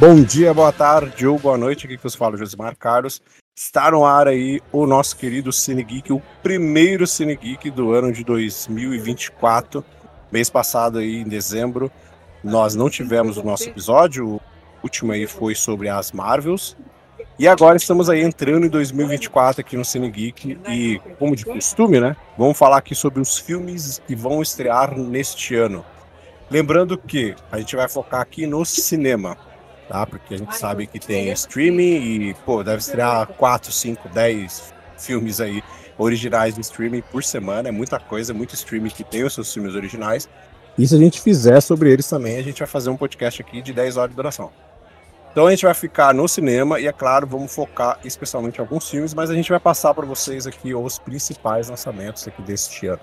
Bom dia, boa tarde ou boa noite, aqui que eu falo Josimar Carlos. Está no ar aí o nosso querido Cine Geek, o primeiro Cine Geek do ano de 2024. Mês passado aí, em dezembro, nós não tivemos o nosso episódio, o último aí foi sobre as Marvels. E agora estamos aí entrando em 2024 aqui no Cine Geek e, como de costume, né, vamos falar aqui sobre os filmes que vão estrear neste ano. Lembrando que a gente vai focar aqui no cinema, tá? Porque a gente sabe que tem streaming e, pô, deve estrear 4, 5, 10 filmes aí originais do streaming por semana. É muita coisa, muito streaming que tem os seus filmes originais. E se a gente fizer sobre eles também, a gente vai fazer um podcast aqui de 10 horas de duração. Então a gente vai ficar no cinema e, é claro, vamos focar especialmente em alguns filmes, mas a gente vai passar para vocês aqui os principais lançamentos aqui deste ano.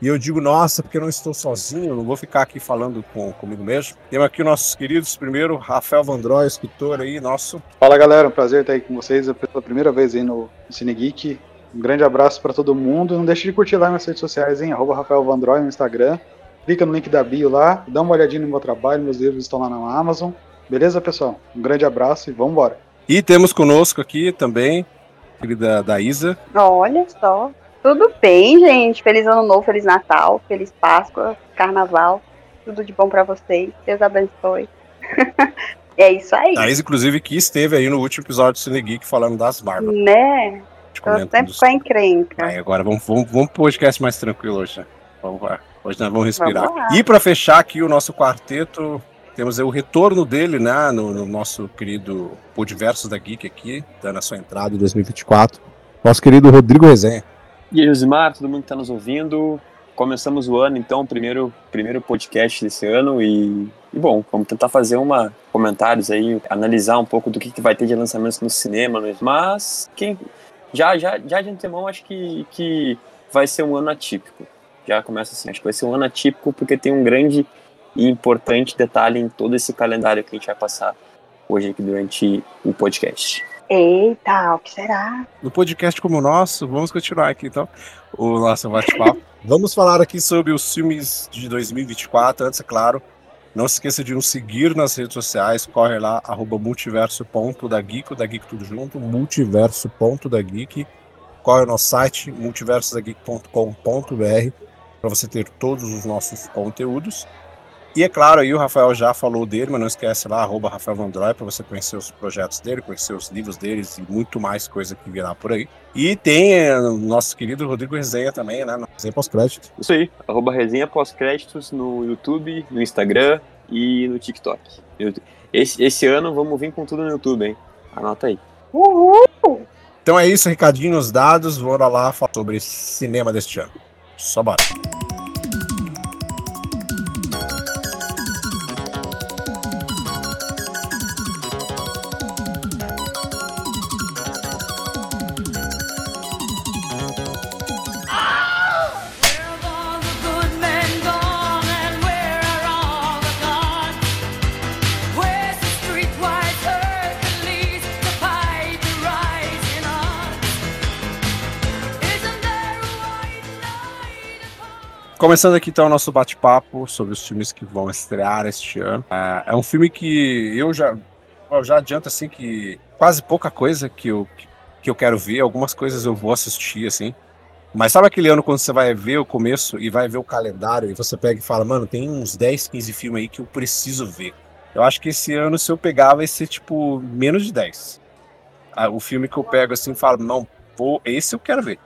E eu digo, nossa, porque eu não estou sozinho, não vou ficar aqui falando com, comigo mesmo. Temos aqui nossos queridos, primeiro, Rafael Vandroy, escritor aí, nosso. Fala galera, um prazer estar aí com vocês pela primeira vez aí no Cine Geek. Um grande abraço para todo mundo. Não deixe de curtir lá nas redes sociais, hein? Arroba Rafael Vandroy no Instagram. Clica no link da bio lá, dá uma olhadinha no meu trabalho, meus livros estão lá na Amazon. Beleza, pessoal? Um grande abraço e vamos embora. E temos conosco aqui também, querida da Isa. Olha só, tudo bem, gente? Feliz Ano Novo, Feliz Natal, Feliz Páscoa, Carnaval. Tudo de bom para vocês. Deus abençoe. é isso aí. Thaís, inclusive, que esteve aí no último episódio do Cine Geek falando das barbas. Né? Tô sempre dos... com a encrenca. Aí, agora vamos, vamos, vamos pro podcast mais tranquilo hoje. Né? Vamos lá. Hoje nós vamos respirar. Vamos e para fechar aqui o nosso quarteto, temos o retorno dele, né, no, no nosso querido Podiverso da Geek aqui, dando a sua entrada em 2024. Nosso querido Rodrigo Resenha. E aí, Osmar, todo mundo que está nos ouvindo. Começamos o ano, então, o primeiro, primeiro podcast desse ano e, e, bom, vamos tentar fazer uma comentários aí, analisar um pouco do que, que vai ter de lançamentos no cinema, mesmo. mas quem já, já, já de antemão acho que, que vai ser um ano atípico. Já começa assim, acho que vai ser um ano atípico porque tem um grande e importante detalhe em todo esse calendário que a gente vai passar hoje aqui durante o podcast. Eita, o que será? No podcast como o nosso, vamos continuar aqui então o nosso bate-papo. vamos falar aqui sobre os filmes de 2024. Antes, é claro, não se esqueça de nos seguir nas redes sociais. Corre lá, arroba multiverso.dageek, da Geek tudo junto, multiverso.dageek. Corre o nosso site, multiversodageek.com.br, para você ter todos os nossos conteúdos. E é claro, aí o Rafael já falou dele, mas não esquece lá, arroba Rafael Vandroy, para você conhecer os projetos dele, conhecer os livros deles e muito mais coisa que virá por aí. E tem é, o nosso querido Rodrigo Resenha também, né? No Resenha Pós-Créditos. Isso aí, arroba Resenha Pós-Créditos no YouTube, no Instagram e no TikTok. Esse, esse ano vamos vir com tudo no YouTube, hein? Anota aí. Uhul! Então é isso, recadinhos dados, bora lá falar sobre cinema deste ano. Só bora. Começando aqui então o nosso bate-papo sobre os filmes que vão estrear este ano. É, é um filme que eu já, eu já adianto assim que quase pouca coisa que eu, que eu quero ver, algumas coisas eu vou assistir assim. Mas sabe aquele ano quando você vai ver o começo e vai ver o calendário e você pega e fala, mano, tem uns 10, 15 filmes aí que eu preciso ver. Eu acho que esse ano, se eu pegar, vai ser tipo menos de 10. Ah, o filme que eu pego assim falo, não, pô, esse eu quero ver.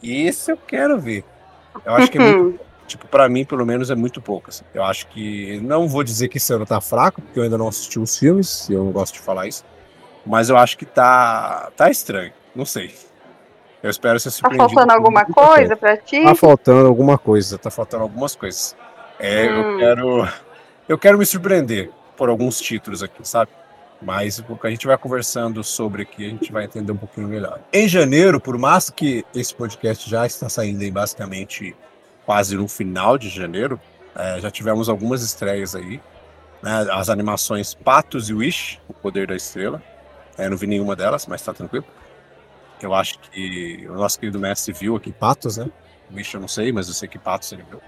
Esse eu quero ver. Eu acho que é muito, tipo, para mim, pelo menos, é muito pouco. Assim. Eu acho que. Não vou dizer que esse ano tá fraco, porque eu ainda não assisti os filmes, e eu não gosto de falar isso. Mas eu acho que tá. tá estranho. Não sei. Eu espero ser surpreendido. Tá faltando alguma coisa pra ti? Tá faltando alguma coisa, tá faltando algumas coisas. É, hum. eu quero. Eu quero me surpreender por alguns títulos aqui, sabe? Mas o que a gente vai conversando sobre aqui, a gente vai entender um pouquinho melhor. Em janeiro, por mais que esse podcast já está saindo aí basicamente quase no final de janeiro, é, já tivemos algumas estreias aí. Né? As animações Patos e Wish, O Poder da Estrela. É, não vi nenhuma delas, mas tá tranquilo. Eu acho que o nosso querido mestre viu aqui Patos, né? Wish eu não sei, mas eu sei que Patos ele viu.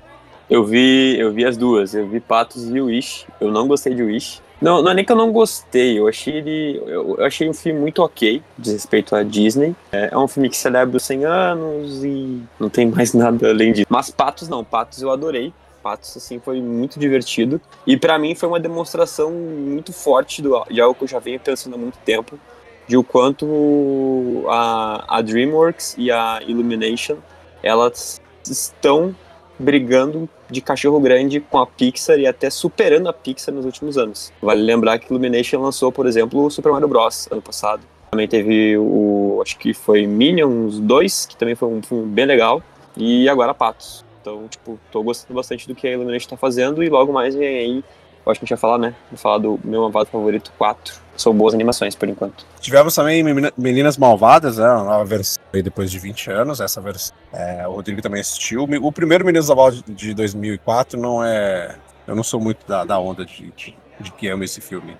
Eu vi, eu vi as duas. Eu vi Patos e Wish. Eu não gostei de Wish Não, não é nem que eu não gostei, eu achei ele. Eu, achei um filme muito ok, de respeito à Disney. É, é, um filme que celebra os 100 anos e não tem mais nada além disso. Mas Patos não, Patos eu adorei. Patos, assim, foi muito divertido. E para mim foi uma demonstração muito forte do, de algo que eu já venho pensando há muito tempo, de o quanto a, a DreamWorks e a Illumination, elas estão brigando de cachorro grande com a Pixar e até superando a Pixar nos últimos anos. Vale lembrar que Illumination lançou, por exemplo, o Super Mario Bros. ano passado. Também teve o, acho que foi Minions 2, que também foi um filme bem legal, e agora Patos. Então, tipo, tô gostando bastante do que a Illumination tá fazendo e logo mais vem aí eu acho que a gente vai falar, né? Vou falar do meu malvado favorito 4. São boas animações, por enquanto. Tivemos também Meninas Malvadas, né? Uma nova versão aí depois de 20 anos. Essa versão. É, o Rodrigo também assistiu. O primeiro Meninas Malvadas de 2004 não é. Eu não sou muito da, da onda de, de, de que amo esse filme.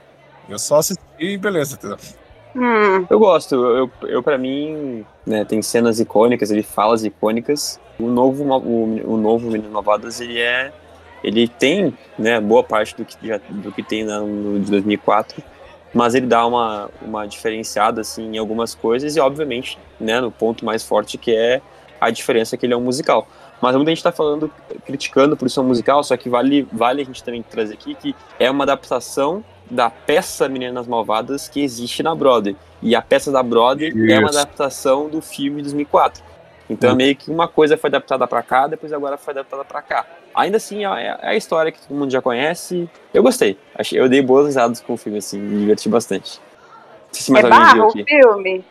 Eu só assisti e beleza, entendeu? Hum. Eu gosto. Eu, eu para mim, né, tem cenas icônicas, ele falas icônicas. O novo, o, o novo Meninas Malvadas, ele é ele tem né, boa parte do que, já, do que tem no, de 2004, mas ele dá uma, uma diferenciada assim, em algumas coisas e, obviamente, né, no ponto mais forte que é a diferença que ele é um musical. Mas muita gente está falando, criticando por ser um musical, só que vale, vale a gente também trazer aqui que é uma adaptação da peça Meninas Malvadas que existe na Broadway. E a peça da Broadway Isso. é uma adaptação do filme de 2004. Então, hum. meio que uma coisa foi adaptada para cá, depois agora foi adaptada para cá. Ainda assim, é, é a história que todo mundo já conhece. Eu gostei. Eu dei boas risadas com o filme, assim, me diverti bastante. Não sei se mais é alguém barro, viu aqui. filme?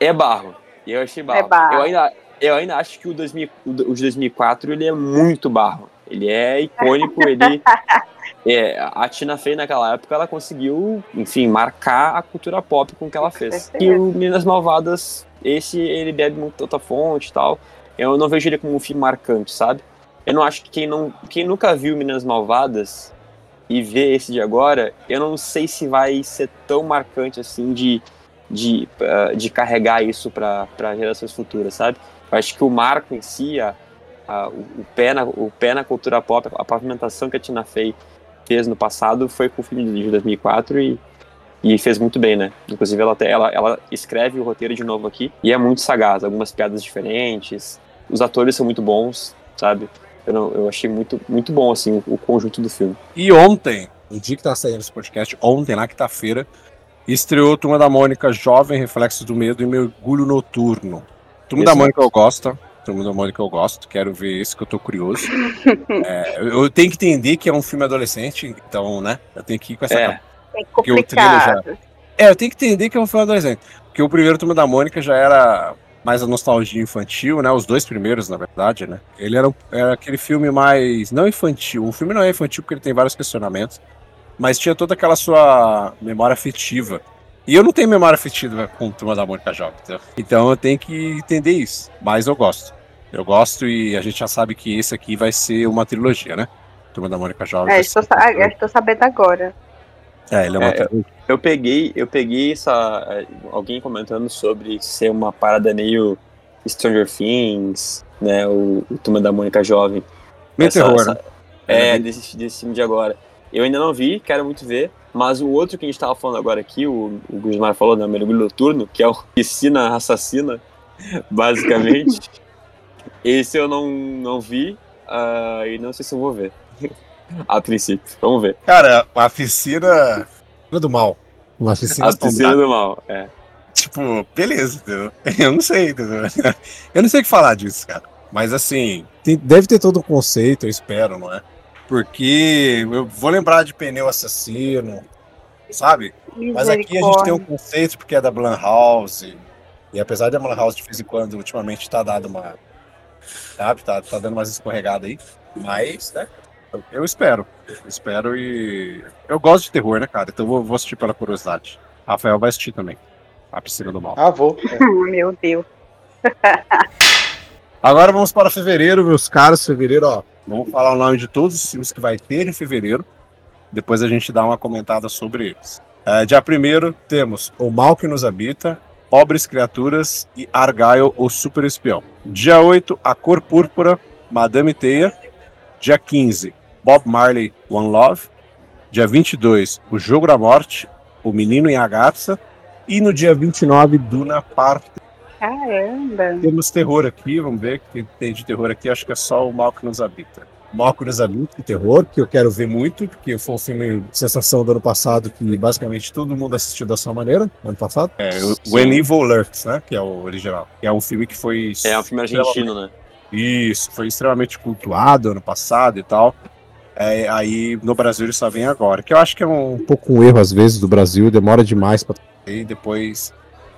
É barro. Eu achei barro. É barro. Eu ainda, eu ainda acho que o, 2000, o de 2004 ele é muito barro. Ele é icônico, ele... É, a Tina Fey naquela época ela conseguiu, enfim, marcar a cultura pop com o que ela fez. E o Meninas Malvadas, esse ele bebe muito outra fonte e tal. Eu não vejo ele como um filme marcante, sabe? Eu não acho que quem, não, quem nunca viu Meninas Malvadas e vê esse de agora, eu não sei se vai ser tão marcante assim de, de, uh, de carregar isso para gerações futuras, sabe? Eu acho que o marco em si, a, a, o, pé na, o pé na cultura pop, a pavimentação que a Tina Fey fez no passado foi com o filme de 2004 e, e fez muito bem, né? Inclusive ela, ela, ela escreve o roteiro de novo aqui e é muito sagaz, algumas piadas diferentes, os atores são muito bons, sabe? Eu, eu achei muito, muito bom, assim, o, o conjunto do filme. E ontem, no dia que tá saindo esse podcast, ontem, na quinta-feira, estreou Turma da Mônica Jovem Reflexos do Medo e Mergulho Noturno. Turma Exato. da Mônica eu gosto. Turma da Mônica eu gosto, quero ver esse que eu tô curioso. é, eu tenho que entender que é um filme adolescente, então, né? Eu tenho que ir com essa. É, é complicado. Já... É, eu tenho que entender que é um filme adolescente. Porque o primeiro Turma da Mônica já era mais a nostalgia infantil, né? Os dois primeiros, na verdade, né? Ele era, era aquele filme mais. não infantil. O filme não é infantil porque ele tem vários questionamentos, mas tinha toda aquela sua memória afetiva. E eu não tenho memória afetiva com Turma da Mônica Jovem, entendeu? então eu tenho que entender isso. Mas eu gosto. Eu gosto e a gente já sabe que esse aqui vai ser uma trilogia, né? Turma da Mônica Jovem. É, estou, sa estou sabendo agora. É, ele é uma é, eu peguei, eu peguei essa. É, alguém comentando sobre ser uma parada meio Stranger Things, né? O, o Turma da Mônica Jovem. Meio essa, terror, essa, né? É, desse, desse filme de agora. Eu ainda não vi, quero muito ver. Mas o outro que a gente tava falando agora aqui, o, o Guzmar falou, né? Mergulho Noturno, que é o Piscina Assassina, basicamente. Esse eu não, não vi uh, e não sei se eu vou ver. A princípio. Vamos ver. Cara, a piscina do mal. Uma piscina, a piscina do mal, é. Tipo, beleza, entendeu? Eu não sei, entendeu? Eu não sei o que falar disso, cara. Mas assim, tem, deve ter todo um conceito, eu espero, não é? Porque eu vou lembrar de pneu assassino, sabe? Mas aqui a gente tem um conceito porque é da Blumhouse. E apesar da Blumhouse de vez em quando, ultimamente, tá dando uma. Sabe? Tá, tá dando umas escorregadas aí. Mas, né? Eu espero. Eu espero e. Eu gosto de terror, né, cara? Então eu vou assistir pela curiosidade. Rafael vai assistir também. A Piscina do Mal. Ah, vou. Meu Deus. Agora vamos para fevereiro, meus caros. Fevereiro, ó. Vamos falar o nome de todos os filmes que vai ter em fevereiro. Depois a gente dá uma comentada sobre eles. É, dia 1 temos O Mal que Nos Habita, Pobres Criaturas e Argyle, o Super Espião. Dia 8, A Cor Púrpura, Madame Teia. Dia 15, Bob Marley, One Love. Dia 22, O Jogo da Morte, O Menino e a Garça. E no dia 29, Duna Parte. Caramba. Temos terror aqui, vamos ver o que tem de terror aqui. Acho que é só o Mal que nos habita. Mal que nos habita, terror, que eu quero ver muito, porque foi um filme sensação do ano passado que basicamente todo mundo assistiu da sua maneira, ano passado. É, o When Evil Lurks, né? Que é o original. Que é um filme que foi. É um filme argentino, né? Isso, foi extremamente cultuado ano passado e tal. É, aí no Brasil ele só vem agora. Que eu acho que é um, um pouco um erro às vezes do Brasil, demora demais para e depois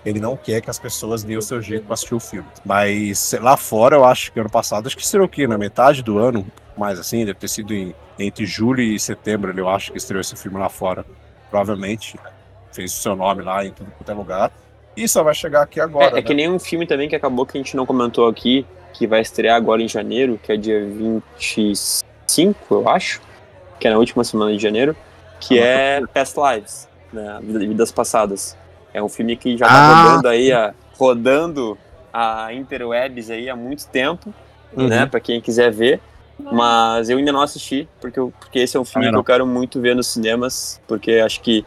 ele não quer que as pessoas deem o seu jeito para assistir o filme. Mas lá fora, eu acho que ano passado, acho que estreou aqui na metade do ano, mais assim, deve ter sido em, entre julho e setembro, eu acho que estreou esse filme lá fora. Provavelmente fez o seu nome lá em tudo quanto é lugar. E só vai chegar aqui agora. É, é né? que nem um filme também que acabou que a gente não comentou aqui, que vai estrear agora em janeiro, que é dia 25, eu acho, que é na última semana de janeiro, que ah, é Past Lives, né, Vidas Passadas. É um filme que já tá ah. rodando aí, a, rodando a interwebs aí há muito tempo, uhum. né, para quem quiser ver. Mas eu ainda não assisti, porque, eu, porque esse é um filme ah, que eu quero muito ver nos cinemas, porque acho que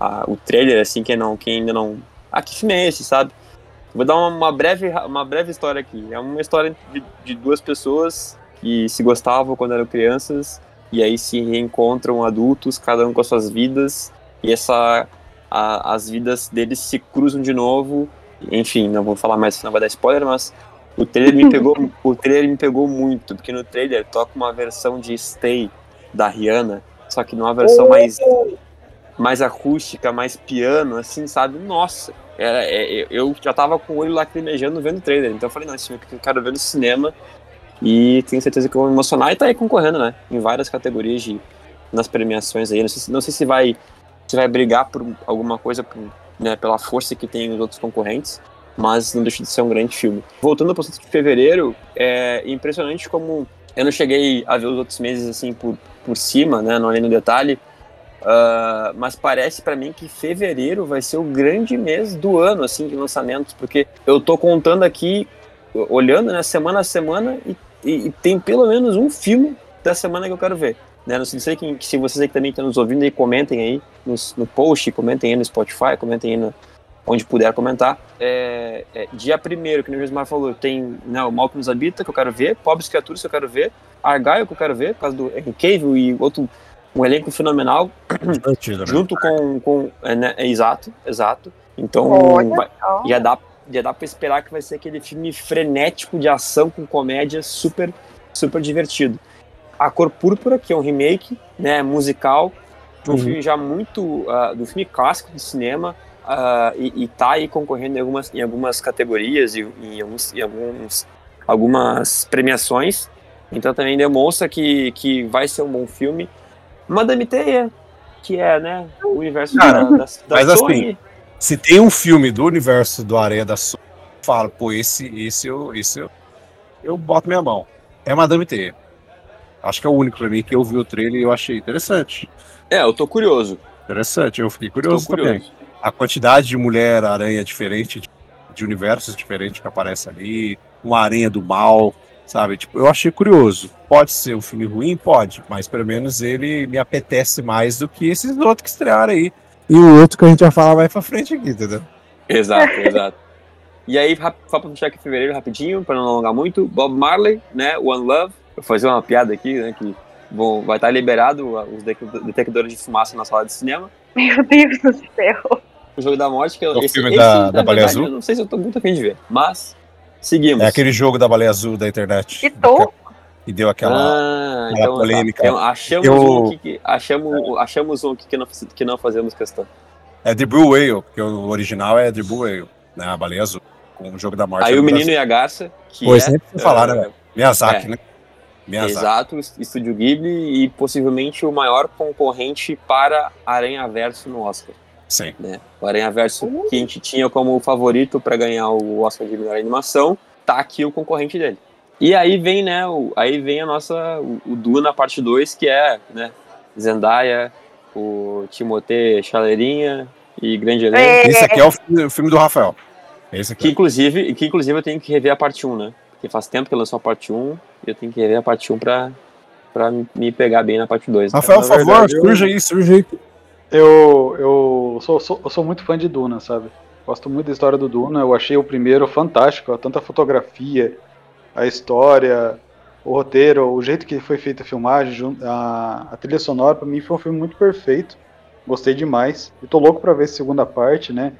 a, o trailer, assim, quem, não, quem ainda não. Ah, que filme é esse, sabe? Vou dar uma, uma, breve, uma breve história aqui. É uma história de, de, duas pessoas que se gostavam quando eram crianças e aí se reencontram adultos, cada um com as suas vidas, e essa a, as vidas deles se cruzam de novo. Enfim, não vou falar mais, senão vai dar spoiler, mas o trailer me pegou, o trailer me pegou muito, porque no trailer toca uma versão de Stay da Rihanna, só que numa versão mais mais acústica, mais piano, assim, sabe? Nossa, era, é, eu já tava com o olho lacrimejando vendo o trailer. Então eu falei, não, esse filme eu quero ver no cinema. E tenho certeza que eu vou me emocionar. E tá aí concorrendo, né? Em várias categorias de, nas premiações aí. Não sei, não sei se vai se vai brigar por alguma coisa por, né, pela força que tem os outros concorrentes. Mas não deixa de ser um grande filme. Voltando para o de fevereiro, é impressionante como eu não cheguei a ver os outros meses assim por, por cima, né? Não olhei no detalhe Uh, mas parece para mim que fevereiro vai ser o grande mês do ano, assim, de lançamentos, porque eu tô contando aqui, olhando, né, semana a semana, e, e, e tem pelo menos um filme da semana que eu quero ver. Né? Não sei que, se vocês aí também estão nos ouvindo aí, comentem aí no, no post, comentem aí no Spotify, comentem aí no, onde puder comentar. É, é, dia primeiro, que o Gismar falou, tem né, o Mal que nos habita, que eu quero ver, Pobres Criaturas, que eu quero ver, Argyle, que eu quero ver, por causa do Henry Cavill e outro um elenco fenomenal, né? junto com. com é, né, é, exato, exato. Então, vai, já dá, já dá pra esperar que vai ser aquele filme frenético de ação com comédia super, super divertido. A Cor Púrpura, que é um remake, né, musical, de um uhum. filme já muito. Uh, do filme clássico do cinema, uh, e, e tá aí concorrendo em algumas, em algumas categorias e em, alguns, em alguns, algumas premiações. Então também demonstra que, que vai ser um bom filme. Madame Teia, que é, né, o universo Cara, da, da, da mas assim, Sony. assim, se tem um filme do universo do Areia da Sony, eu falo, pô, esse, esse, eu, esse eu, eu boto minha mão. É Madame Teia. Acho que é o único pra mim que eu vi o trailer e eu achei interessante. É, eu tô curioso. Interessante, eu fiquei curioso, curioso. também. A quantidade de Mulher-Aranha diferente, de, de universos diferentes que aparece ali, uma aranha do mal, Sabe? Tipo, eu achei curioso. Pode ser um filme ruim? Pode, mas pelo menos ele me apetece mais do que esses outros que estrearam aí. E o outro que a gente vai falar mais pra frente aqui, entendeu? Exato, exato. E aí, só pra fechar aqui em fevereiro rapidinho, pra não alongar muito, Bob Marley, né? One Love. Vou fazer uma piada aqui, né? Que vão, vai estar liberado os detectores de fumaça na sala de cinema. Meu Deus do céu. O Jogo da Morte, que é o esse, filme esse, da, da Baleia Azul. Eu não sei se eu tô muito afim de ver, mas Seguimos. É aquele jogo da baleia azul da internet. Que tô. E deu aquela, ah, aquela então, polêmica. Tá. Então, achamos, eu... um aqui, achamos, achamos um aqui que não, que não fazemos questão. É The Blue Whale, porque o original é The Blue Whale, né? A baleia azul, com o jogo da morte. Aí o Menino Brasil. e a Garça, que Pô, é... sempre uh, falar, né, Miyazaki, é. né? Miyazaki. Exato, Estúdio Ghibli e possivelmente o maior concorrente para Aranha Verso no Oscar. Sim. Né? O Aranha Verso que a gente tinha como favorito para ganhar o Oscar de melhor animação, tá aqui o concorrente dele. E aí vem, né, o, aí vem a nossa, o, o Duna parte 2, que é, né, Zendaya, o Timothée Chaleirinha e Grande Elenco. É. Esse aqui é o filme, do Rafael. Esse aqui. Que inclusive, que inclusive eu tenho que rever a parte 1, né? Porque faz tempo que lançou a parte 1 e eu tenho que rever a parte 1 pra, pra me pegar bem na parte 2. Rafael, por favor, verdade, surge aí, surge aí. Eu, eu, sou, sou- eu sou muito fã de Duna, sabe? Gosto muito da história do Duna. Eu achei o primeiro fantástico. Tanta fotografia, a história, o roteiro, o jeito que foi feita a filmagem, a, a trilha sonora, pra mim foi um filme muito perfeito. Gostei demais. E tô louco pra ver a segunda parte, né?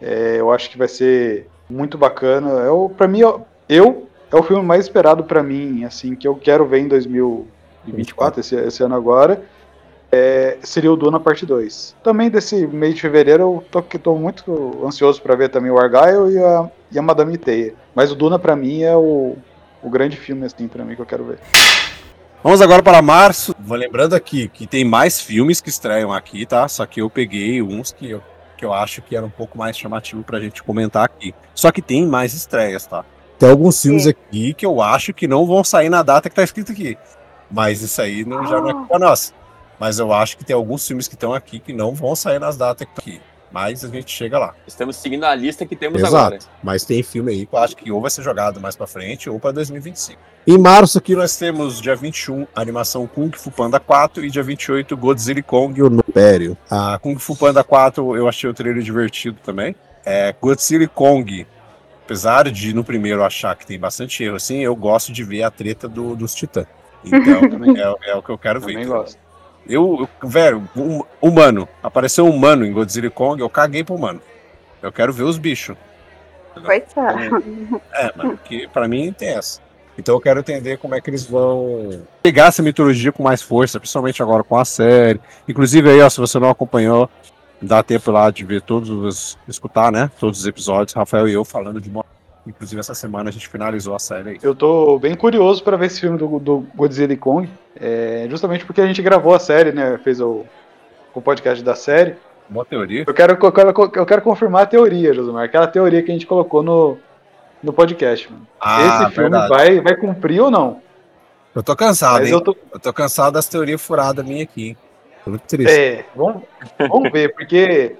É, eu acho que vai ser muito bacana. É o, mim, eu, é o filme mais esperado pra mim, assim, que eu quero ver em 2024, esse, esse ano agora é, seria o Duna parte 2. Também desse mês de fevereiro eu tô, que tô muito ansioso pra ver também o Argyle e a, e a Madame Teia. Mas o Duna pra mim é o, o grande filme assim para mim que eu quero ver. Vamos agora para março. Vou lembrando aqui que tem mais filmes que estreiam aqui, tá? Só que eu peguei uns que eu, que eu acho que era um pouco mais chamativo pra gente comentar aqui. Só que tem mais estreias, tá? Tem alguns filmes Sim. aqui que eu acho que não vão sair na data que tá escrito aqui. Mas isso aí não, já não é culpa nossa. Mas eu acho que tem alguns filmes que estão aqui que não vão sair nas datas aqui. Mas a gente chega lá. Estamos seguindo a lista que temos Exato. agora. Mas tem filme aí que eu acho que ou vai ser jogado mais pra frente ou pra 2025. Em março aqui nós temos dia 21 a animação Kung Fu Panda 4 e dia 28 Godzilla Kong o Império. A Kung Fu Panda 4 eu achei o trailer divertido também. É, Godzilla Kong, apesar de no primeiro achar que tem bastante erro assim, eu gosto de ver a treta do- dos titãs. Então é, é o que eu quero ver. Também gosto. Eu, eu- velho, um, humano. Apareceu um humano em Godzilla Kong, eu caguei pro humano. Eu quero ver os bichos. Coitado. É, mano, que pra mim tem essa. Então eu quero entender como é que eles vão pegar essa mitologia com mais força, principalmente agora com a série. Inclusive aí, ó, se você não acompanhou, dá tempo lá de ver todos os. escutar, né? Todos os episódios, Rafael e eu falando de. Inclusive essa semana a gente finalizou a série aí. Eu tô bem curioso pra ver esse filme do, do Godzilla e Kong, é, justamente porque a gente gravou a série, né? Fez o, o podcast da série. Boa teoria. Eu quero, eu quero, eu quero confirmar a teoria, Josimar, aquela teoria que a gente colocou no, no podcast. Mano. Ah, esse filme verdade. vai, vai cumprir ou não? Eu tô cansado, Mas hein? eu tô, Eu tô cansado das teorias furadas minhas aqui. hein? Tô muito triste. É, vamos, vamos ver, porque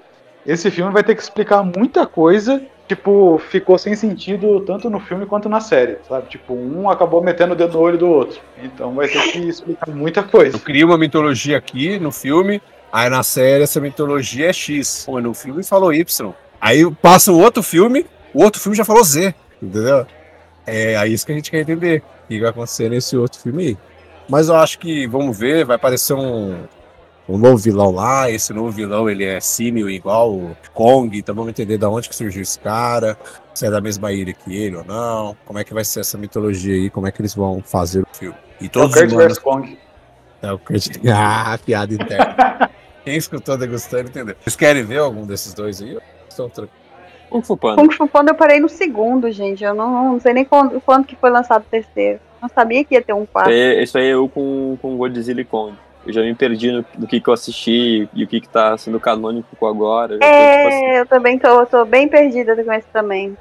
esse filme vai ter que explicar muita coisa. Tipo, ficou sem sentido tanto no filme quanto na série, sabe? Tipo, um acabou metendo o dedo no olho do outro. Então vai ter que explicar muita coisa. Eu crio uma mitologia aqui no filme, aí na série essa mitologia é X. Pô, no filme falou Y. Aí passa um outro filme, o outro filme já falou Z, entendeu? É aí isso que a gente quer entender. O que vai acontecer nesse outro filme aí. Mas eu acho que, vamos ver, vai aparecer um, um novo vilão lá. Esse novo vilão, ele é símil igual o Kong, então vamos entender de onde que surgiu esse cara, se é da mesma ilha que ele ou não, como é que vai ser essa mitologia aí, como é que eles vão fazer o filme. E É o todos Kurt os humanos vs Kong. é o Kurt. Ah, piada interna. Quem escutou degustando entendeu. Vocês querem ver algum desses dois aí? Estão tranquilos. Kung Fu Panda. Kung Fu Panda eu parei no segundo, gente. Eu não, não sei nem quando, quando que foi lançado o terceiro. Não sabia que ia ter um quarto. É, Isso aí é eu com, com Godzilla e Kong. Eu já me perdi no, no que, que eu assisti e o que, que tá sendo canônico agora. Eu já tô, tipo assim, É, eu também tô, tô bem perdida com esse também.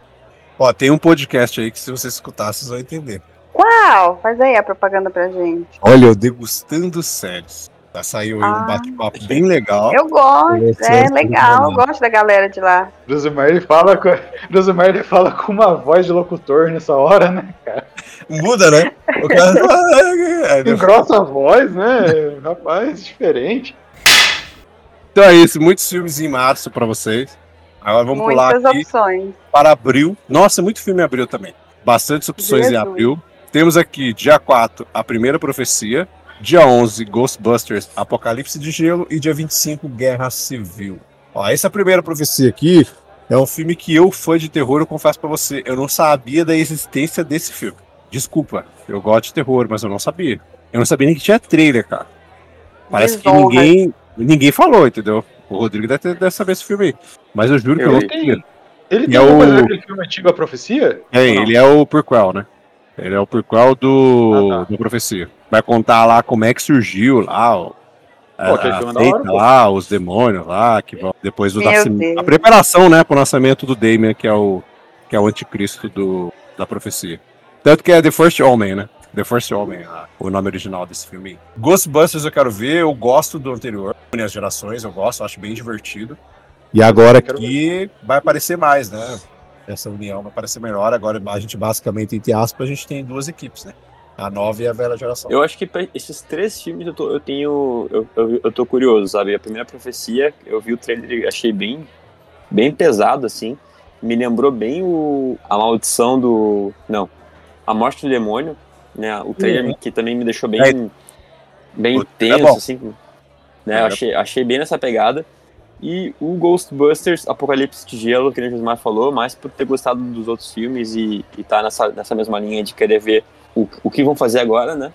Ó, tem um podcast aí que se vocês escutar, vocês vão entender. Qual? Faz aí a propaganda pra gente. Olha, eu degustando séries. Já saiu aí um Ah. bate-papo bem legal. Eu gosto, é é legal, eu gosto da galera de lá. Josimar ele fala com, ele fala com uma voz de locutor nessa hora, né? Muda, né? O cara. É, Engrossa a voz, né? Rapaz, diferente. então é isso, muitos filmes em março pra vocês. Agora vamos pular Muitas aqui opções. para abril. Nossa, muito filme em abril também. Bastantes opções em Jesus. abril. Temos aqui, dia 4, A Primeira Profecia. Dia 11, Ghostbusters, Apocalipse de Gelo. E dia 25, Guerra Civil. Ó, essa primeira profecia aqui é um filme que eu, fã de terror, eu confesso pra você, eu não sabia da existência desse filme. Desculpa, eu gosto de terror, mas eu não sabia. Eu não sabia nem que tinha trailer, cara. Parece que ninguém, ninguém falou, entendeu? O Rodrigo deve, ter- deve saber esse filme aí. Mas eu juro que eu não sabia. Ele tem é o- filme antigo, A Profecia? É, ele é o prequel, né? Ele é o prequel do, Ah, tá. do Profecia. Vai contar lá como é que surgiu lá, o, a, Pô, a é da seita hora, lá, os demônios lá, que vão depois do Meu nascimento. Deus. A preparação, né, pro nascimento do Damien, que é o, que é o anticristo do, da profecia. Tanto que é The First Omen, né? The First a- o nome original desse filme. Ghostbusters eu quero ver, eu gosto do anterior, une as gerações, eu gosto, acho bem divertido. E agora Quero aqui vai aparecer mais, né? Essa união vai aparecer melhor. Agora a gente basicamente, entre aspas, a gente tem duas equipes, né? A nova e a velha geração. Eu acho que pra esses três filmes eu, tô, eu tenho. Eu, eu, eu tô curioso, sabe? A primeira profecia, eu vi o trailer e achei bem, bem pesado, assim. Me lembrou bem o, a maldição do. Não. A morte do demônio, né? O trailer Uhum. que também me deixou bem. É. Bem O é tenso, bom. assim. Né? É. Eu achei, achei bem nessa pegada. E o Ghostbusters Apocalipse de Gelo, que o Josimar falou, mais por ter gostado dos outros filmes e, e tá nessa, nessa mesma linha de querer ver o, o que vão fazer agora, né?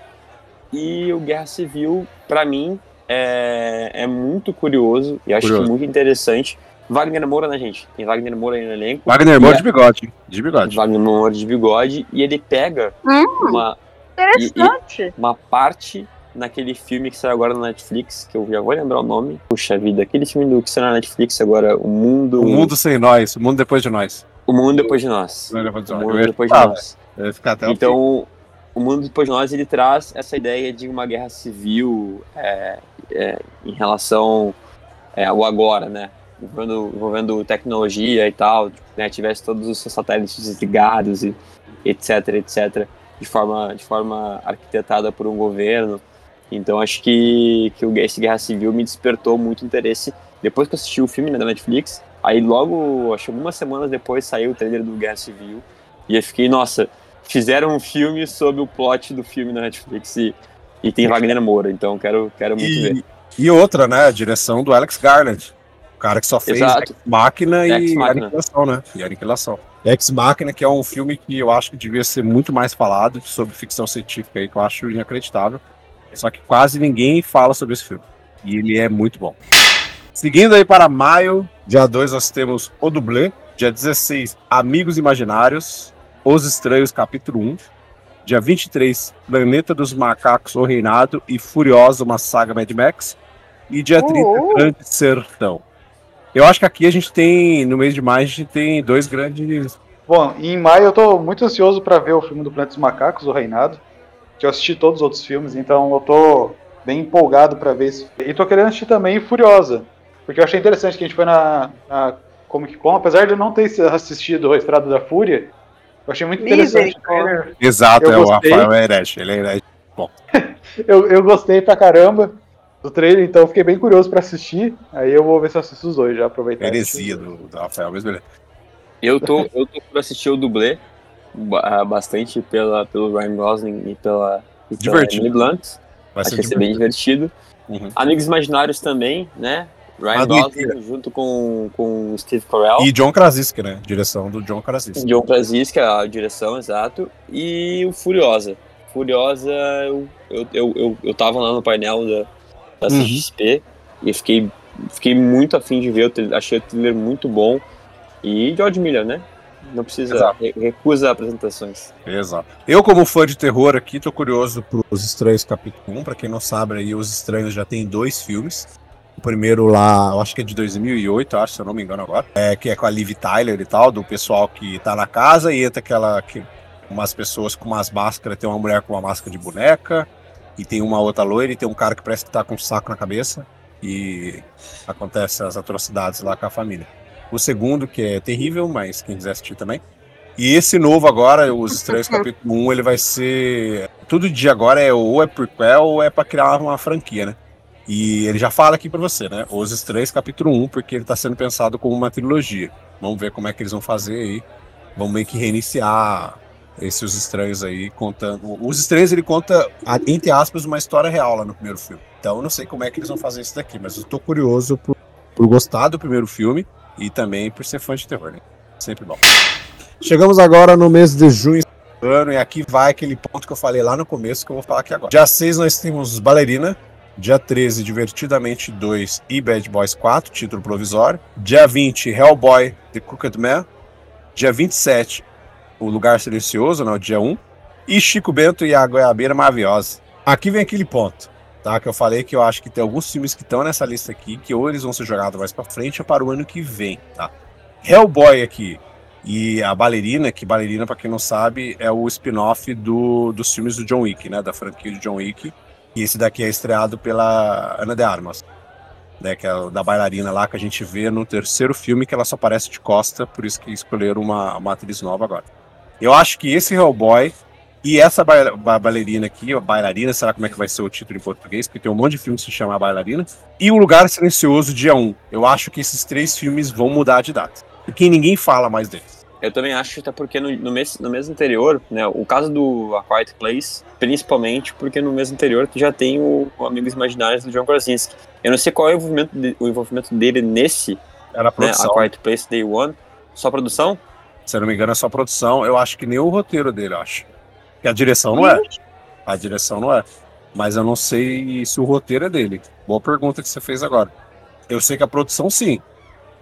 E o Guerra Civil, pra mim, é, é muito curioso e acho Curioso. que muito interessante. Wagner Moura, né, gente? Tem Wagner Moura aí no elenco. Wagner Moura E de bigode. De bigode. Wagner Moura de bigode. E ele pega Hum, uma, interessante. uma parte naquele filme que saiu agora na Netflix, que eu já vou lembrar o nome. Puxa vida, aquele filme do que saiu na Netflix agora, O Mundo. O mundo sem nós, o mundo depois de nós. O Mundo Depois de Nós. Não, depois de O nós. Mundo Depois de Nós. Eu ia ficar até o fim. Então, o mundo depois de nós ele traz essa ideia de uma guerra civil é, é, em relação é, ao agora, né? Envolvendo, envolvendo tecnologia e tal, né? Tivesse todos os seus satélites desligados e etc, etc, de forma, de forma arquitetada por um governo. Então, acho que, que esse Guerra Civil me despertou muito interesse depois que eu assisti o filme né, da Netflix. Aí, logo, acho que algumas semanas depois, saiu o trailer do Guerra Civil. E eu fiquei, nossa, fizeram um filme sobre o plot do filme na Netflix e, e tem Wagner Moura, então quero, quero muito ver. E, e outra, né? A direção do Alex Garland. O cara que só fez Exato. Máquina Ex e. Aniquilação, né? E Aniquilação. Ex Máquina, que é um filme que eu acho que devia ser muito mais falado sobre ficção científica aí, que eu acho inacreditável. Só que quase ninguém fala sobre esse filme. E ele é muito bom. Seguindo aí para maio, dia 2 nós temos O Dublê. Dia 16, Amigos Imaginários. Os Estranhos, capítulo 1. Dia 23, Planeta dos Macacos, O Reinado e Furiosa, uma saga Mad Max. E dia 30, Uhul. Grande Sertão. Eu acho que aqui a gente tem, no mês de maio, a gente tem dois grandes. Bom, em maio eu tô muito ansioso pra ver o filme do Planeta dos Macacos, O Reinado. Que eu assisti todos os outros filmes, então eu tô bem empolgado pra ver esse. E tô querendo assistir também Furiosa. Porque eu achei interessante que a gente foi na, na Comic Con, apesar de eu não ter assistido o Estrada da Fúria, eu achei muito interessante o trailer. Exato, Eu é o gostei. Rafael Herege. Ele é herege. Eu, eu gostei pra caramba do trailer, então eu fiquei bem curioso pra assistir. Aí eu vou ver se eu assisto os dois já, aproveitar. Heresia do, do Rafael, mas beleza. Eu tô, eu tô por assistir o dublê ah, bastante pela, pelo Ryan Gosling e pela, e pela Divertido. Emily Blunt. Vai Acho ser que vai ser bem divertido. divertido. Uhum. Amigos Imaginários também, né? Ryan Gosling junto com, com Steve Carell. E John Krasinski, né? Direção do John Krasinski. John Krasinski, a direção, exato. E o Furiosa. Furiosa, eu, eu, eu, eu, eu tava lá no painel da, da Uhum. CXP e fiquei, fiquei muito afim de ver, trailer, achei o trailer muito bom. E George Miller, né? Não precisa, Exato. recusa apresentações. Exato. Eu, como fã de terror aqui, tô curioso pros Estranhos capítulo 1. Pra quem não sabe, aí, Os Estranhos já tem dois filmes. O primeiro lá, eu acho que é de 2008, eu acho, se eu não me engano agora. É, que é com a Liv Tyler e tal, do pessoal que tá na casa e entra aquela... Que, umas pessoas com umas máscaras, tem uma mulher com uma máscara de boneca, e tem uma outra loira, e tem um cara que parece que tá com um saco na cabeça, e acontece as atrocidades lá com a família. O segundo, que é terrível, mas quem quiser assistir também. E esse novo agora, Os Estranhos capítulo 1, ele vai ser. Tudo de agora é ou é prequel ou é pra criar uma franquia, né? E ele já fala aqui pra você, né? Os Estranhos capítulo 1, porque ele tá sendo pensado como uma trilogia. Vamos ver como é que eles vão fazer aí. Vão meio que reiniciar esses Estranhos aí, contando. Os Estranhos ele conta, entre aspas, uma história real lá no primeiro filme. Então eu não sei como é que eles vão fazer isso daqui, mas eu tô curioso por, por gostar do primeiro filme e também por ser fã de terror, né? Sempre bom. Chegamos agora no mês de junho ano, e aqui vai aquele ponto que eu falei lá no começo, que eu vou falar aqui agora. Dia 6 nós temos Ballerina, dia 13 Divertidamente 2 e Bad Boys 4, título provisório. Dia 20 Hellboy The Crooked Man. Dia 27 O Lugar Silencioso, no dia 1. E Chico Bento e a Goiabeira Maravilhosa. Aqui vem aquele ponto, tá? Que eu falei que eu acho que tem alguns filmes que estão nessa lista aqui, que ou eles vão ser jogados mais pra frente ou para o ano que vem, tá? Hellboy aqui, e a Ballerina, que Ballerina, pra quem não sabe, é o spin-off do, dos filmes do John Wick, né? Da franquia de John Wick. E esse daqui é estreado pela Ana de Armas, né? Que é da bailarina lá que a gente vê no terceiro filme, que ela só aparece de costa, por isso que escolheram uma, uma atriz nova agora. Eu acho que esse Hellboy E essa ba bailarina aqui, a bailarina, será como é que vai ser o título em português? Porque tem um monte de filme que se chama A Bailarina. E O Lugar Silencioso, dia 1. Eu acho que esses três filmes vão mudar de data. Porque ninguém fala mais deles. Eu também acho, até porque no, no, mês, no mês anterior, né, o caso do A Quiet Place, principalmente porque no mês anterior tu já tem o, o Amigos Imaginários do John Krasinski. Eu não sei qual é o envolvimento, de, o envolvimento dele nesse, Era a né, produção. A Quiet Place Day One. Só produção? Se eu não me engano, é só produção. Eu acho que nem o roteiro dele, eu acho. Que a direção não é. A direção não é. Mas eu não sei se o roteiro é dele. Boa pergunta que você fez agora. Eu sei que a produção sim.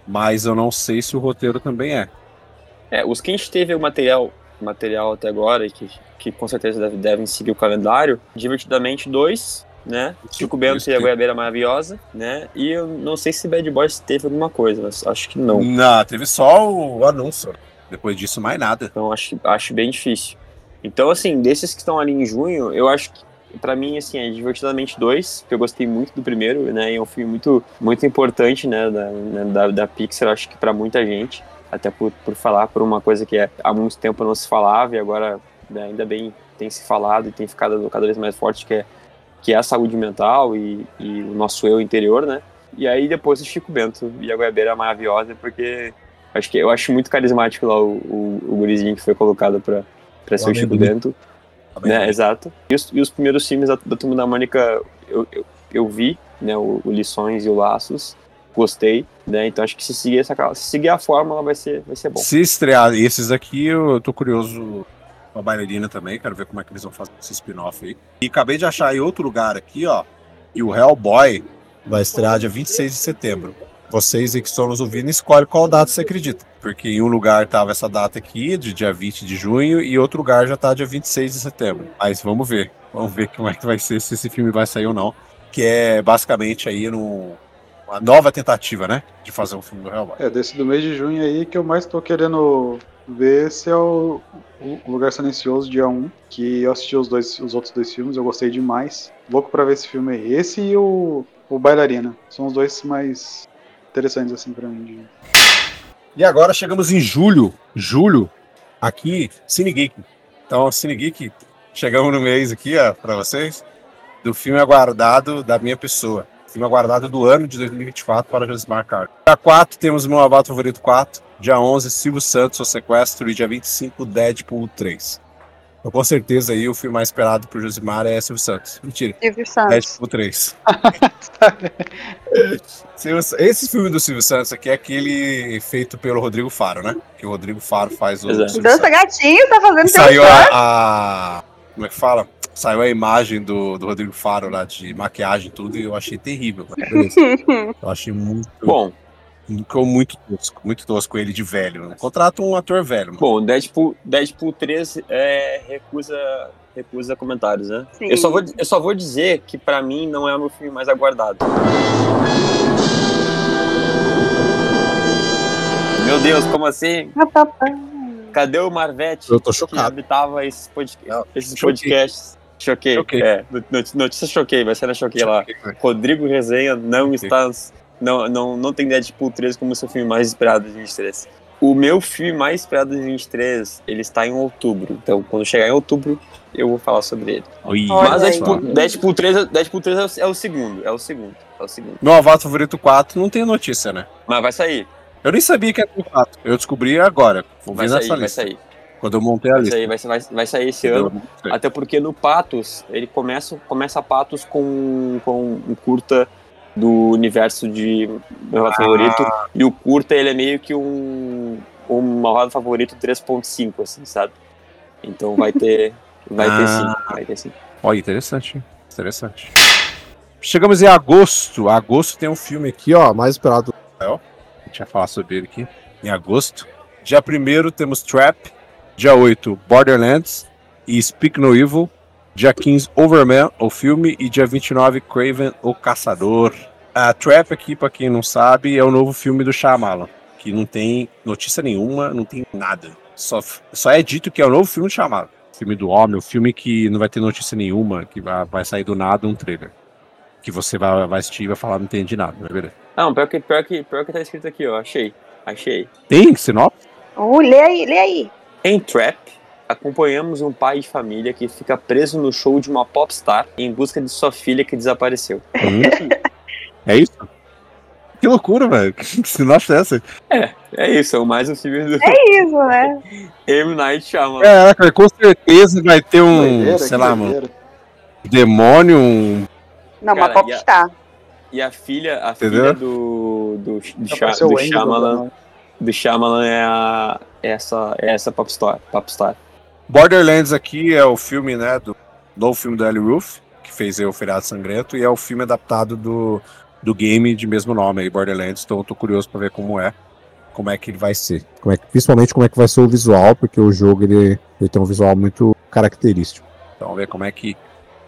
Mas eu não sei se o roteiro também é. É, os que a gente teve o material, material até agora, que, que com certeza deve, devem seguir o calendário, Divertidamente 2, né? Chico Bento e a Goiabeira Maravilhosa, né? E eu não sei se Bad Boys teve alguma coisa, mas acho que não. Não, teve só o anúncio. Depois disso, mais nada. Então acho, acho bem difícil. Então, assim, desses que estão ali em junho, eu acho que pra mim, assim, é Divertidamente 2, que eu gostei muito do primeiro, né? E é um filme muito, muito importante, né? Da, né, da, da Pixar, acho que pra muita gente. Até por, por falar por uma coisa que é, há muito tempo não se falava e agora né, ainda bem tem se falado e tem ficado cada vez mais forte, que é, que é a saúde mental e, e o nosso eu interior, né? E aí depois o Chico Bento e a Goiabeira maravilhosa, porque acho que eu acho muito carismático lá o, o, o gurizinho que foi colocado pra ser o Chico. Bento. Né, exato. E os, e os primeiros filmes da, da Turma da Mônica eu, eu, eu vi, né, o, o Lições e o Laços, gostei, né, então acho que se seguir, essa, se seguir a fórmula vai ser, vai ser bom. Se estrear esses aqui, eu tô curioso com a bailarina também. Quero ver como é que eles vão fazer esse spin-off aí. E acabei de achar em outro lugar aqui, ó. E o Hellboy vai estrear dia 26 de setembro. Vocês aí que estão nos ouvindo, escolhe qual data você acredita. Porque em um lugar tava essa data aqui, de dia 20 de junho, e outro lugar já tá dia 26 de setembro. Mas vamos ver. Vamos ver como é que vai ser, se esse filme vai sair ou não. Que é basicamente aí no, uma nova tentativa, né? De fazer um filme do Hellboy. É, desse do mês de junho aí que eu mais tô querendo ver esse é o, o Lugar Silencioso, dia 1, que eu assisti os, dois, os outros dois filmes, eu gostei demais. Louco pra ver esse filme aí. Esse e o, o Bailarina. São os dois mais interessantes, assim, pra mim. de- E agora chegamos em julho. Julho, aqui, Cine Geek. Então, Cine Geek, chegamos no mês aqui, ó, pra vocês, do filme aguardado da minha pessoa. Filme aguardado do ano de 2024 para Josimar Carlos. Dia 4 temos meu Avatar Favorito 4. Dia 11, Silvio Santos, O Sequestro. E dia 25, Deadpool 3. Então, com certeza aí o filme mais esperado por Josimar é Silvio Santos. Mentira. Silvio Santos. Deadpool 3. Silvio- Esse filme do Silvio Santos aqui é aquele feito pelo Rodrigo Faro, né? Que o Rodrigo Faro faz o Dança. Gatinho tá fazendo E saiu a, a- Como é que fala? Saiu a imagem do, do Rodrigo Faro lá de maquiagem e tudo e eu achei terrível. Eu achei muito. Bom, Ficou muito tosco, muito tosco ele de velho. Né? Contrata um ator velho. Mano. bom, Deadpool, Deadpool 3 é, recusa, recusa comentários, né? Sim. Eu só, vou, eu só vou dizer que pra mim não é o meu filme mais aguardado. Meu Deus, como assim? Cadê o Marvete? Eu tô que chocado. habitava esses, podca- Não, esses choquei. podcasts. Choquei. Choquei. É, not- notícia choquei, vai ser na choquei lá. Rodrigo Resenha não Choquei. está. Não, não, não tem Deadpool 3 como seu filme mais esperado de 23. O meu filme mais esperado de 23, ele está em outubro. Então, quando chegar em outubro, eu vou falar sobre ele. Oi, Mas. Deadpool, Deadpool 3, é- Deadpool 3 é o, é o segundo. É o segundo. É o segundo. Meu Avatar Favorito 4 não tem notícia, né? Mas vai sair. Eu nem sabia que era o 4. Eu descobri agora. Vou Vai ver sair, nessa vai lista. sair. Quando eu montei a Vai lista. sair, vai, vai, vai sair esse ano. Até porque no Patos, ele começa, começa Patos com, com um curta do universo de meu Malvado favorito. E o curta, ele é meio que um, um malvado favorito 3.5, assim, sabe? Então vai ter. Vai ter sim, vai ter sim. Olha, interessante, hein? interessante. Chegamos em agosto. Agosto tem um filme aqui, ó, mais esperado do gente vai falar sobre ele aqui. Em agosto. Dia 1 temos Trap. Dia 8, Borderlands. E Speak No Evil. Dia 15, Overman, o filme. E dia 29, Craven, o Caçador. A Trap aqui, pra quem não sabe, é o novo filme do Shyamalan. Que não tem notícia nenhuma, não tem nada. Só, só é dito que é o novo filme do Shyamalan filme do homem, o filme que não vai ter notícia nenhuma, que vai, vai sair do nada um trailer. Que você vai, vai assistir e vai falar, não entendi nada, não é verdade? Não, pior que, pior, que, pior que tá escrito aqui, ó. Achei. Achei. Tem sinopse? Uh, lê aí, lê aí. Em Trap, acompanhamos um pai de família que fica preso no show de uma popstar em busca de sua filha que desapareceu. É isso? Que loucura, velho. Que sinopse é essa? É isso, é o mais um filme do É isso, né? M. Night Shyamalan. É, cara, com certeza vai ter um, Doideira, sei lá, mano, doideira. demônio, um... Não, Cara, uma popstar. E a filha, a Entendeu? filha do, do, do, Sha- do o Andy Shyamalan, do- do Shyamalan é a, essa, é essa popstar, popstar. Borderlands aqui é o filme, né, do novo filme do Eli Roof, que fez aí o Feriado Sangrento, e é o filme adaptado do, do game de mesmo nome aí, Borderlands, então eu tô curioso pra ver como é, como é que ele vai ser. Como é que- principalmente como é que vai ser o visual, porque o jogo ele, ele tem um visual muito característico. Então vamos ver como é que,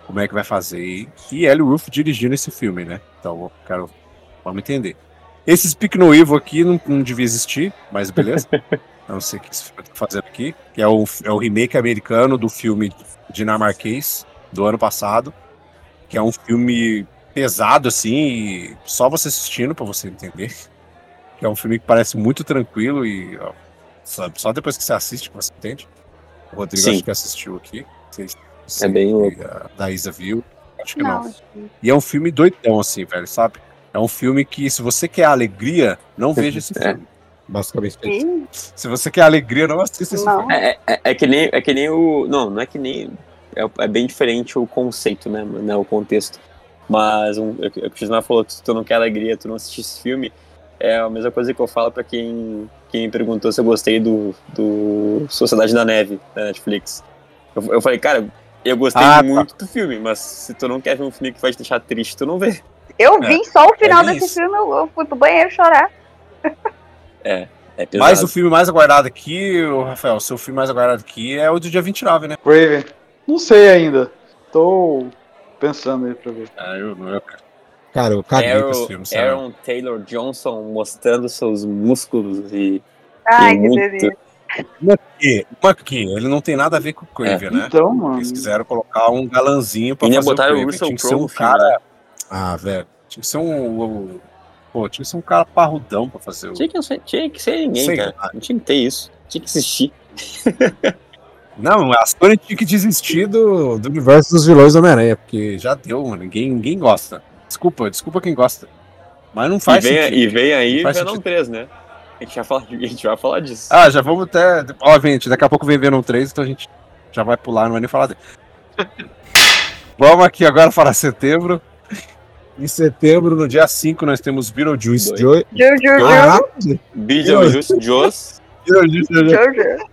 como é que vai fazer. E, Eli Roof dirigindo esse filme, né, então eu quero, vamos entender. Esse Speak No Evil aqui não, não devia existir, mas beleza. Não sei o que esse filme tá fazendo aqui, que é o, é o remake americano do filme dinamarquês do ano passado, que é um filme pesado assim, e só você assistindo pra você entender. Que é um filme que parece muito tranquilo e ó, só, só depois que você assiste que você entende. O Rodrigo Sim. acho que assistiu aqui. Não É bem louco. Da Isa viu. Acho que não. Não, E é um filme doidão, assim, velho, sabe? É um filme que, se você quer alegria, não veja esse É. filme. Basicamente é. Sim, Se você quer alegria, não assista esse Não. filme. É, é, é que nem, é que nem o. Não, não é que nem. É, é bem diferente o conceito, né? né o contexto. Mas um, é o que o Cristina falou, se tu não quer alegria, tu não assiste esse filme. É a mesma coisa que eu falo pra quem, quem me perguntou se eu gostei do, do Sociedade da Neve, da Netflix. Eu, eu falei, cara, eu gostei Ah, tá. muito do filme, mas se tu não quer ver um filme que vai te deixar triste, tu não vê. Eu vi só o final bem desse isso. filme, eu fui pro banheiro chorar. É pesado. Mas o filme mais aguardado aqui, Rafael, o seu filme mais aguardado aqui é o do dia 29, né? Raven. Não sei ainda. Tô pensando aí pra ver. Ah, eu não, eu, Cara, eu caguei pra esse Aaron, filme, sabe? Aaron Taylor Johnson mostrando seus músculos e. Ai, e que muito- delícia. E, uma aqui, ele não tem nada a ver com o Craven, né? Então, mano. Eles quiseram colocar um galanzinho pra E fazer botaram o o Craven. Russell Tinha que ser um filme, cara... né? Ah, velho. Tinha que ser um... Pô, tinha que ser um cara parrudão pra fazer o... Tinha que, ser- tinha que ser ninguém, Sei cara. Não tinha que ter isso. Tinha que existir. Não, a Sony tinha que desistir do, do Universo dos vilões do Homem-Aranha. Porque já deu, mano. Ninguém, ninguém gosta. Desculpa, desculpa quem gosta. Mas não E faz vem, sentido. e vem aí Venom sentido. 3, né? A gente, vai falar, a gente vai falar disso. Ah, já vamos até. Ó, gente, daqui a pouco vem Venom 3, então a gente já vai pular, não vai nem falar dele. vamos aqui agora para setembro. Em setembro, no dia 5, nós temos Beetlejuice. Joy... Caraca! Beetlejuice Joss. Beetlejuice, Juju.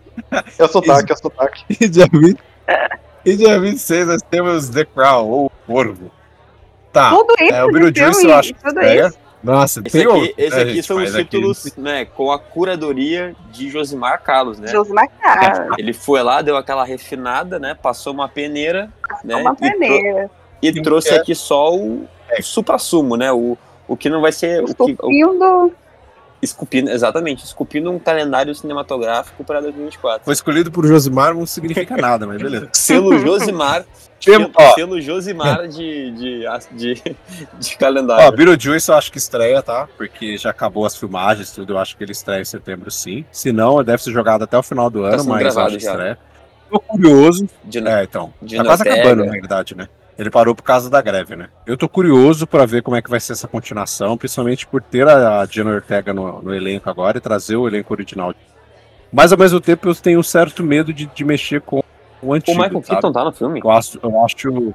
É o sotaque, é o sotaque. E dia 20 E dia 26 nós temos The Crown, ou Corvo. Tá. Tudo isso É, o Beetlejuice eu acho que tudo é. isso. Nossa, Esse tem aqui, outro, esse né, aqui são os Mas aqui- títulos, né, com a curadoria de Josimar Carlos, né? Josmar Cara, Ele foi lá, deu aquela refinada, né? Passou uma peneira, né? uma e tro- peneira. E, Sim, trouxe é. aqui só o, o supra-sumo, né? O, o que não vai ser. O que, o, Esculpindo. esculpindo, exatamente, esculpindo um calendário cinematográfico para 2024. Foi escolhido por Josimar, não significa nada, mas beleza. Selo Josimar. Tem- selo, ó. selo Josimar de, de, de, de Ó, calendário. Beetlejuice eu acho que estreia, tá? Porque já acabou as filmagens, tudo. Eu acho que ele estreia em setembro, sim. Se não, deve ser jogado até o final do ano, sendo mas acho que já. estreia. Tô curioso. de, É, então. de tá quase Ortega. acabando, na realidade, né? Ele parou por causa da greve, né? Eu tô curioso pra ver como é que vai ser essa continuação, principalmente por ter a a Jenna Ortega no, no elenco agora e trazer o elenco original. Mas ao mesmo tempo eu tenho um certo medo de, de mexer com o O antigo. Michael sabe? Keaton tá no filme? Eu acho, eu acho.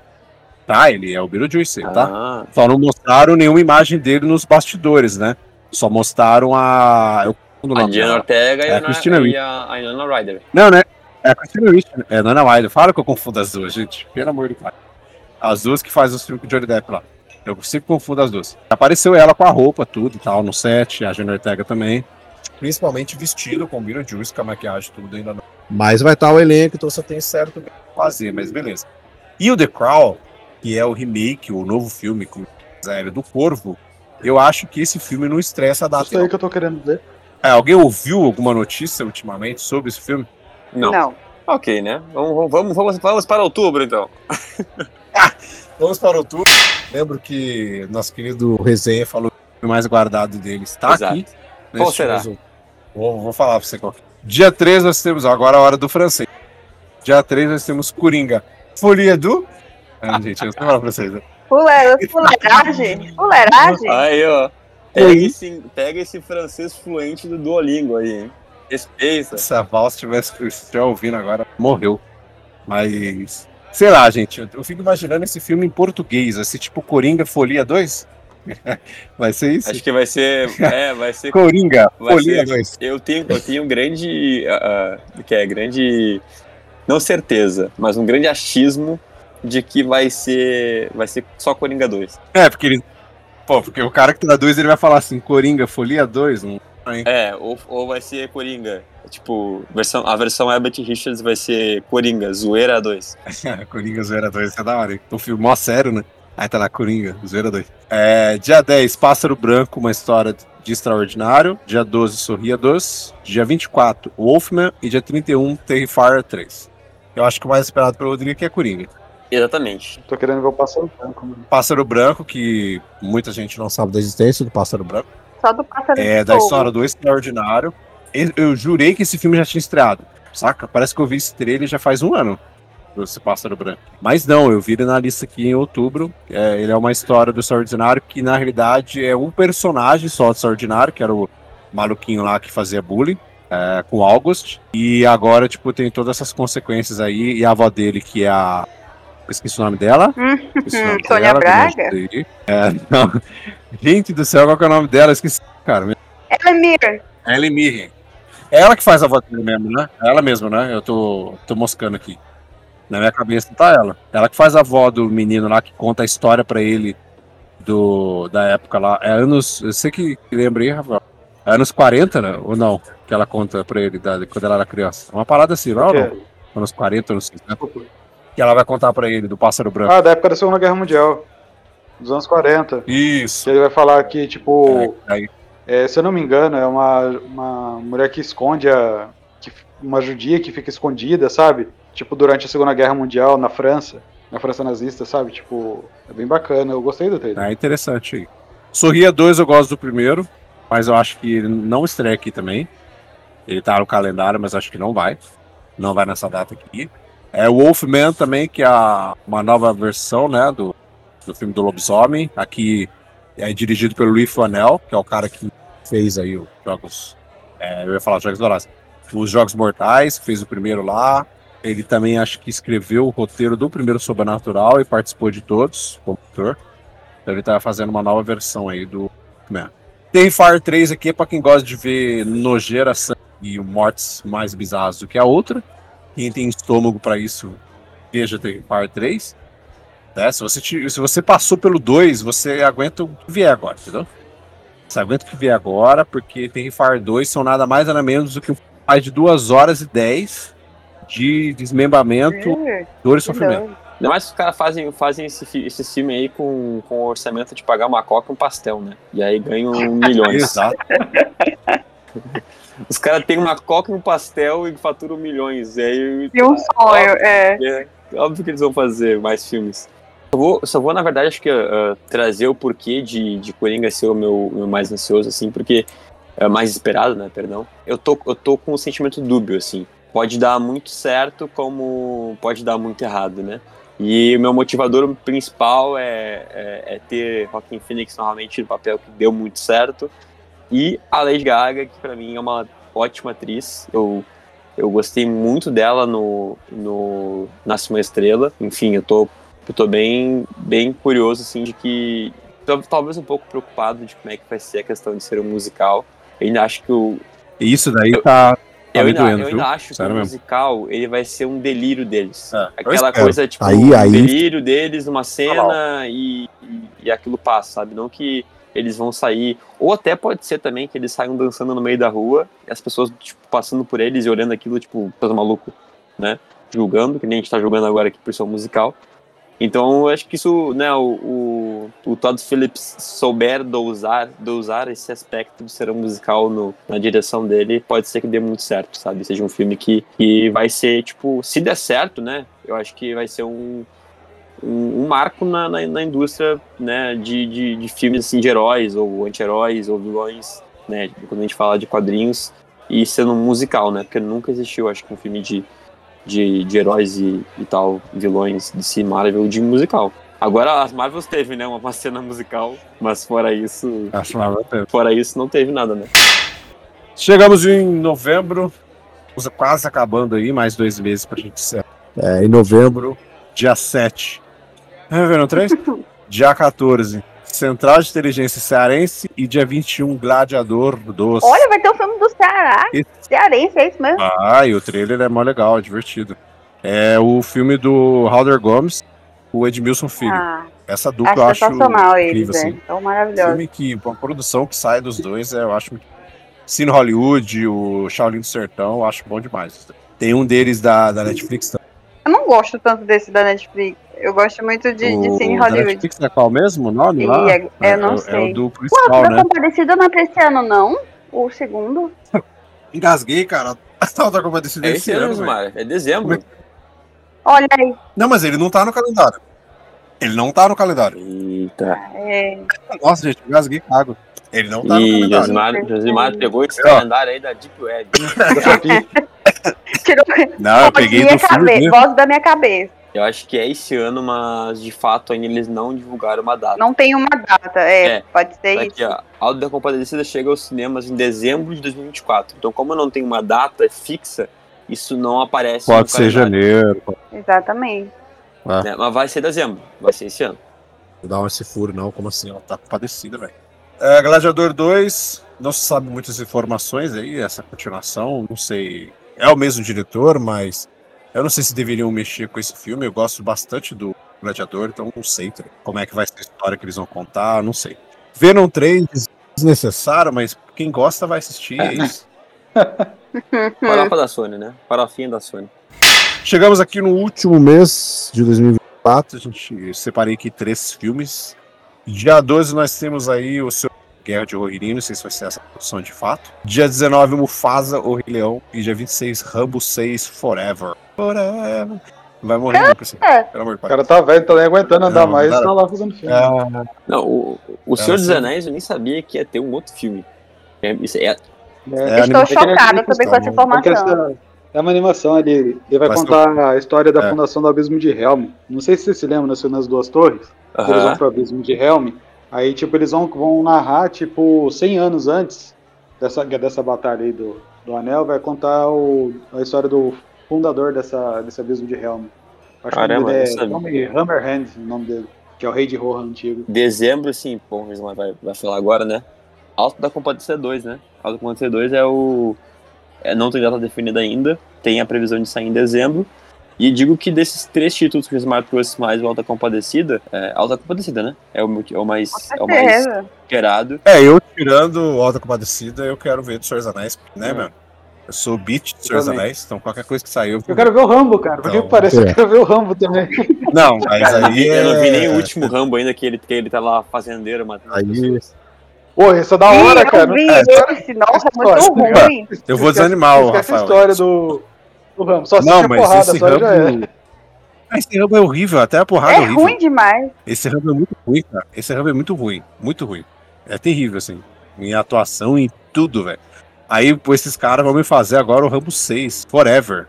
Tá, ele é o Beetlejuice, tá? Ah, Só não mostraram nenhuma imagem dele nos bastidores, né? Só mostraram a. Eu confundo o a Diana. Ortega e, É a a, Christina e a, a Inanna Ryder. Não, né? É a Christina Ricci, né? É Nana Wilder. Fala que eu confundo as duas, gente. Pelo amor de Deus. As duas que fazem os filmes com o Johnny Depp lá. Eu sempre confundo as duas. Apareceu ela com a roupa, tudo e tal, no set, a Jenna Ortega também. Principalmente vestido com Beetlejuice, com a maquiagem, tudo ainda não Mas vai estar o elenco, então você tem certo que fazer, mas beleza. E o The Crown, que é o remake, o novo filme com aéreo do Corvo, eu acho que esse filme não estressa a data. Isso aí que eu tô querendo ver. É, alguém ouviu alguma notícia ultimamente sobre esse filme? Não. Não. Ok, né? Vamos, vamos, vamos, vamos para outubro, então. Vamos para outubro. Lembro que nosso querido Resenha falou que o filme mais guardado dele está Exato. aqui. Qual será? Vou, vou falar pra você qual que é. Dia 3 nós temos agora a hora do francês. Dia 3 nós temos Coringa. Folia do. Ah, gente, eu não sei falar pra vocês. né? Fuleira, fuleiragem? Fuleiragem? Aí, ó. Pega esse, pega esse francês fluente do Duolingo aí, hein? Respeita. Se a Val estivesse ouvindo agora, morreu. Mas. Sei lá, gente. eu- Eu fico imaginando esse filme em português, esse tipo Coringa Folia 2. Vai ser isso? Acho que vai ser. É, vai ser. Coringa Vai Folia ser- 2. Eu tenho, eu tenho um grande. ah, que é grande. Não certeza, mas um grande achismo de que vai ser. Vai ser só Coringa 2. É, porque ele. Pô, porque o cara que traduz ele vai falar assim: Coringa Folia 2. Não... É, ou, ou vai ser Coringa. Tipo, versão, a versão Abbott Richards vai ser Coringa, Zoeira 2. Coringa Zoeira 2, isso é da hora. Um filme mó sério, né? Aí tá lá, Coringa, Zoeira 2. É, dia 10, Pássaro Branco, uma história de extraordinário. Dia 12, Sorria 2. Dia 24, Wolfman. E dia 31, Terrifier 3. Eu acho que o mais esperado pelo Rodrigo aqui é Coringa. Exatamente. Tô querendo ver o Pássaro Branco. mano. Pássaro Branco, que muita gente não sabe da existência do Pássaro Branco. Só do pássaro É de da fogo. história do Extraordinário. Eu, eu jurei que esse filme já tinha estreado, saca? Parece que eu vi esse trailer já faz um ano. Esse Pássaro Branco. Mas não, eu vi ele na lista aqui em outubro. É, ele é uma história do Extraordinário que, na realidade, é um personagem só do Extraordinário, que era o maluquinho lá que fazia bullying. é, com o August. E agora, tipo, tem todas essas consequências aí. E a avó dele, que é a. eu Esqueci o nome dela. Esqueci o nome Sônia dela, Braga? É, não. Gente do céu, qual que é o nome dela? Esqueci, cara. Elemir. Ellen Mirren. É ela que faz a voz dele mesmo, né? É ela mesma, né? Eu tô, tô moscando aqui. Na minha cabeça não tá ela. Ela que faz a voz do menino lá que conta a história pra ele do, da época lá. É anos. Eu sei que lembra aí, Rafael. É anos 40, né? Ou não? Que ela conta pra ele da, quando ela era criança. Uma parada assim, não? Que não? Anos 40, anos 50. Que ela vai contar pra ele do pássaro branco. Ah, da época da Segunda Guerra Mundial. Dos anos 40. Isso. Que ele vai falar que, tipo, É, é, se eu não me engano, é uma, uma mulher que esconde a. Que, uma judia que fica escondida, sabe? Tipo, durante a Segunda Guerra Mundial na França. Na França nazista, sabe? Tipo, é bem bacana. Eu gostei do trailer. É interessante. Sorria 2 eu gosto do primeiro, mas eu acho que ele não estreia aqui também. Ele tá no calendário, mas acho que não vai. Não vai nessa data aqui. É o Wolfman também, que é uma nova versão, né, do, do filme do Lobisomem. Aqui é dirigido pelo Louis Fanel, que é o cara que fez aí os jogos. é, eu ia falar Jogos Dourados. Os Jogos Mortais, que fez o primeiro lá. Ele também acho que escreveu o roteiro do primeiro Sobrenatural e participou de todos, como autor. Então ele tá fazendo uma nova versão aí do Man. Terrifier 3 aqui é pra quem gosta de ver nojeira, sangue e mortes mais bizarras do que a outra. Quem tem estômago pra isso, veja Terrifier 3. Né? Se, você te- se você passou pelo 2, você aguenta o que vier agora, entendeu? Você aguenta o que vier agora, porque Terrifier 2 são nada mais nada menos do que um mais de 2 horas e 10 de desmembramento, Hum, dor e sofrimento. doido. Ainda mais que os caras fazem, fazem esse, esse filme aí com, com o orçamento de pagar uma coca e um pastel, né? E aí ganham milhões. Exato. Os caras têm uma coca e um pastel e faturam milhões. E aí, E um sonho, é. é, óbvio que eles vão fazer mais filmes. Eu vou, só vou, na verdade, acho que ah, trazer o porquê de, de Coringa ser o meu, meu mais ansioso, assim, porque é mais esperado, né, perdão. Eu tô, eu tô com um sentimento dúbio, assim. Pode dar muito certo, como pode dar muito errado, né? E o meu motivador principal é, é, é ter Joaquin Phoenix novamente no papel que deu muito certo. E a Lady Gaga, que pra mim é uma ótima atriz. Eu, eu gostei muito dela no, no Nasce uma Estrela. Enfim, eu tô, eu tô bem, bem curioso, assim, de que... tal- Talvez um pouco preocupado de como é que vai ser a questão de ser um musical. Eu ainda acho que o, isso daí tá eu me ainda, doendo, eu ainda acho que Sério o mesmo. musical ele vai ser um delírio deles. É, eu Aquela coisa, tipo, Aí- um aí- delírio deles numa cena e, e, e aquilo passa, sabe? Não que eles vão sair. Ou até pode ser também que eles saiam dançando no meio da rua e as pessoas, tipo, passando por eles e olhando aquilo, tipo, coisa maluco, né? Julgando, que nem a gente tá julgando agora aqui por ser um musical. Então, eu acho que isso, né, o, o, o Todd Phillips souber dosar, dosar esse aspecto de ser um musical no, na direção dele, pode ser que dê muito certo, sabe? Seja um filme que, que vai ser, tipo, se der certo, né, eu acho que vai ser um, um, um marco na, na, na indústria, né, de, de, de filmes, assim, de heróis, ou anti-heróis, ou vilões, né, quando a gente fala de quadrinhos, e sendo um musical, né, porque nunca existiu, acho que, um filme de, de, de heróis e, e tal, vilões de si Marvel de musical. Agora as Marvels teve, né, uma cena musical, mas fora isso, Acho Marvel teve. fora isso não teve nada, né? Chegamos em novembro, quase acabando aí, mais dois meses pra gente encerrar. É, em novembro, Dia 7. É, Venom 3? Dia 14. Central de Inteligência Cearense e dia 21, Gladiador 2. Olha, vai ter um filme do Ceará. Esse- Cearense, é isso mesmo? Ah, e o trailer é mó legal, é divertido. É o filme do Halder Gomes, o Edmilson Filho. Ah, Essa dupla eu acho acho sensacional eles, incrível, é. assim. São maravilhosos. Filme que, uma produção que sai dos dois, é, eu acho muito. Cine Hollywood, o Shaolin do Sertão, eu acho bom demais. Tem um deles da, da Netflix também. Eu não gosto tanto desse da Netflix. Eu gosto muito de, de O Cine da Hollywood. Netflix é qual mesmo o nome lá? é- eu não é, sei. É o do principal, né? Compadecida não é pra esse ano, não? O segundo? Engasguei, cara. A da Compadecida É esse esse ano, ano, é dezembro. Olha aí. Não, mas ele não tá no calendário. Ele não tá no calendário. Eita. É, Nossa, gente, engasguei com água. Ele não tá no calendário. Josimar, Josimar pegou esse calendário aí da Deep Web. Tirou Não, eu peguei minha do filme voz da minha cabeça. Eu acho que é esse ano, mas de fato ainda eles não divulgaram uma data. Não tem uma data. É, É, pode ser Tá isso. Aqui, ó. Auto da Compadecida chega aos cinemas em dezembro de 2024. Então, como não tem uma data fixa, isso não aparece Pode no ser calendário, janeiro. Exatamente. né? Mas vai ser dezembro. Vai ser esse ano. não dá esse furo, não. Como assim? Ela tá compadecida, velho. É, Gladiador 2, não se sabe muitas informações aí, essa continuação, não sei. É o mesmo diretor, mas eu não sei se deveriam mexer com esse filme. Eu gosto bastante do Gladiador, então não sei tá? como é que vai ser a história que eles vão contar, não sei. Venom 3, desnecessário, mas quem gosta vai assistir, é isso. Farofa da Sony, né? Farofinha da Sony. Chegamos aqui no último mês de 2024. A gente separei aqui três filmes. Dia 12 nós temos aí o seu Guerra de Rohirrim, não sei se vai ser essa produção de fato. Dia 19, Mufasa, O Rei Leão. E dia 26, Rambo 6, Forever. Forever. Vai morrer nunca, assim. É. Pelo amor de O pai. cara tá velho, tá nem aguentando andar Não, mais, cara. tá lá fazendo filme. É, Não, o, o É, Senhor dos. Anéis eu nem sabia que ia ter um outro filme. É, isso é, é Estou anima- chocada também com essa informação. essa é uma animação, ele, ele vai Mas contar a história da É. fundação do Abismo de Helm. Não sei se você se lembra nas nas duas torres, que eles vão pro Abismo de Helm. Aí, tipo, eles vão, vão narrar, tipo, 100 anos antes dessa, dessa batalha aí do, do Anel, vai contar o, a história do fundador dessa, desse Abismo de Helm. Acho Caramba, que o nome é sabia. Tommy Hammerhand, o nome dele, que é o rei de Rohan antigo. Dezembro, sim, bom, vai, vai falar agora, né? Alto da Compadecida 2, né? Alto da Compadecida 2 é o. é, não tem data definida ainda, tem a previsão de sair em dezembro. E digo que desses três títulos que o Ismael trouxe mais o Alta Compadecida, é, Alta Compadecida, né? É o, meu- é o mais, é o mais esperado. É, eu tirando o Alta Compadecida, eu quero ver do Senhor dos Anéis, né, Hum. meu? Eu sou beat do Senhor dos. Anéis, então qualquer coisa que sair eu Eu quero ver o Rambo, cara. Por que que parece? é. Eu quero ver o Rambo também. Não, mas Eu não vi- aí. eu não vi nem é- o último Rambo ainda, que ele, que ele tá lá fazendeiro matando as Aí- pessoas. Pô, isso é da hora, Ih, cara. eu vi É, esse, nossa, é muito ruim. Eu vou desanimar o Rafael. a história do, do Rambo. Só Não, mas porrada, esse só é. Rambo. Esse Rambo é horrível, até a porrada é É horrível. ruim demais. Esse Rambo é muito ruim, cara. Esse Rambo é muito ruim, muito ruim. É terrível, assim. Em atuação e tudo, velho. Aí, pô, esses caras vão me fazer agora o Rambo 6, Forever.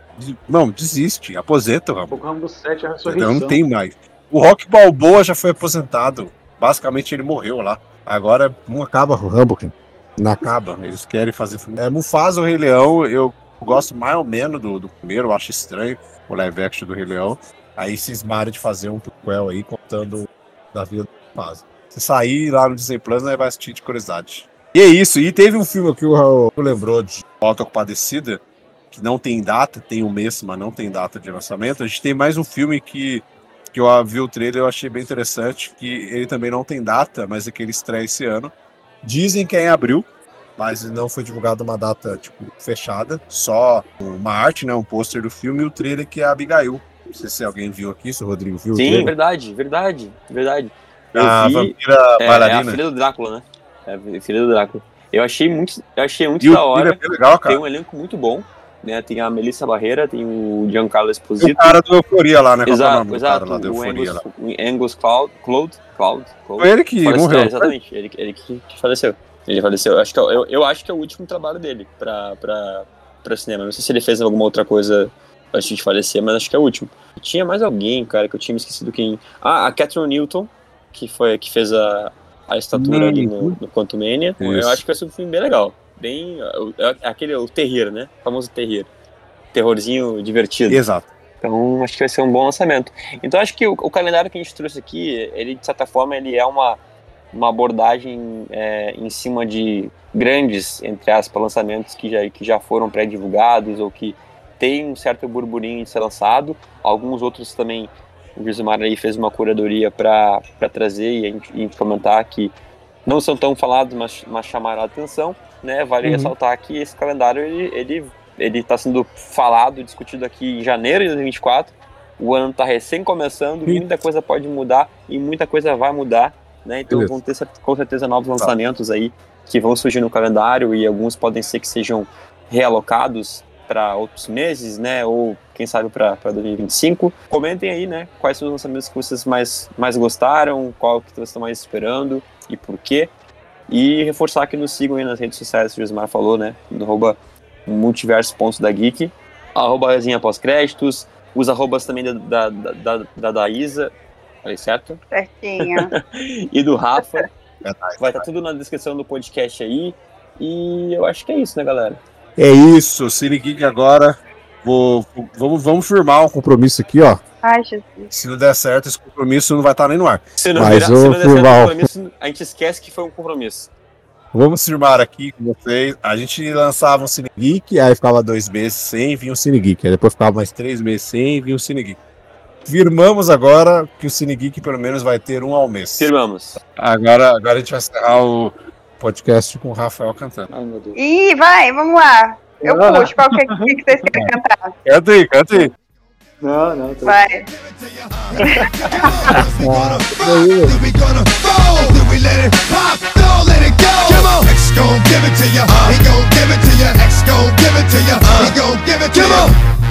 Não, desiste, aposenta o Rambo. O Rambo 7 é a Então ressurreição. não tem mais. O Rock Balboa já foi aposentado. Basicamente ele morreu lá. Agora não acaba o Rambo, cara. Não acaba. Eles querem fazer. É, Mufasa, o Rei Leão, eu gosto mais ou menos do, do primeiro, eu acho estranho o live action do Rei Leão. Aí cismaram de fazer um prequel aí contando da vida do Mufasa. Se sair lá no Disney Plus, né, vai assistir de curiosidade. E é isso. E teve um filme que o Raul lembrou de Auto Compadecida, que não tem data, tem um mês, mas não tem data de lançamento. A gente tem mais um filme que, que eu vi o trailer eu achei bem interessante, que ele também não tem data, mas é que ele estreia esse ano. Dizem que é em abril, mas não foi divulgada uma data tipo, fechada, só uma arte, né, um pôster do filme e o trailer que é a Abigail. Não sei se alguém viu aqui, se o Rodrigo viu Sim, verdade, verdade, verdade. Eu A vi, vampira é, é a bailarina. filha do Drácula, né? É a filha do Drácula. Eu achei muito, eu achei muito e da trailer hora. é legal, cara. Tem um elenco muito bom, né? Tem a Melissa Barreira, tem o Giancarlo E o Esposito. cara do Euforia lá, né? É Exato, exato. lá O Angus, Angus Cloud, Cloud, Cloud, Cloud. Foi ele que morreu. é, exatamente, ele, ele que faleceu. Ele faleceu. Acho que, é eu, eu acho que é o último trabalho dele pra, pra, pra cinema. Não sei se ele fez alguma outra coisa antes de falecer, mas acho que é o último. Tinha mais alguém, cara, que eu tinha me esquecido quem. Ah, a Catherine Newton, que foi que fez a, a estatura ali no, no Quantumania. Eu Isso. acho que vai ser um filme bem legal. Bem. é Aquele, o terreiro, né? O famoso terreiro. Terrorzinho divertido. Exato. Então, acho que vai ser um bom lançamento. Então, acho que o, o calendário que a gente trouxe aqui, ele, de certa forma, ele é uma, uma abordagem é, em cima de grandes, entre aspas, lançamentos que já, que já foram pré-divulgados ou que tem um certo burburinho de ser lançado. Alguns outros também, o Josimar aí fez uma curadoria para trazer e a, gente, e comentar que não são tão falados, mas, mas chamaram a atenção. Né? Vale Uhum. ressaltar que esse calendário, ele, ele ele está sendo falado, discutido aqui em janeiro de 2024. O ano está recém começando, muita coisa pode mudar e muita coisa vai mudar, né? Então Beleza. vão ter com certeza novos lançamentos aí que vão surgir no calendário e alguns podem ser que sejam realocados para outros meses, né? Ou quem sabe para 2025. Comentem aí, né? Quais são os lançamentos que vocês mais, mais gostaram, qual que vocês estão mais esperando e por quê. E reforçar que nos sigam aí nas redes sociais, que o Josmar falou, né? No arroba multiverso pontos da geek, arroba resenha pós-créditos, os arrobas também da, da, da, da, da Isa, falei certo? Certinho. E do Rafa. Verdade. Vai estar tudo na descrição do podcast aí. E eu acho que é isso, né, galera? É isso, Cine Geek agora. Vou, vamos, vamos firmar um Compromisso aqui, ó. Ai, Jesus. Se não der certo, esse compromisso não vai estar nem no ar. Se não, Mas, virar, se não der certo o Furval. compromisso, a gente esquece que foi um compromisso. Vamos firmar aqui com vocês. A gente lançava um Cine Geek, aí ficava dois meses sem vir um Cine Geek. Aí depois ficava mais três meses sem vir um Cine Geek. Firmamos agora que o Cine Geek pelo menos vai ter um ao mês. Firmamos. Agora, agora a gente vai encerrar o podcast com o Rafael cantando. Ai, meu Deus. Ih, vai, vamos lá. Eu ah. puxo. qualquer que, é vocês querem cantar? Canta aí, canta aí. Não, não. Tô... Vai. Come on.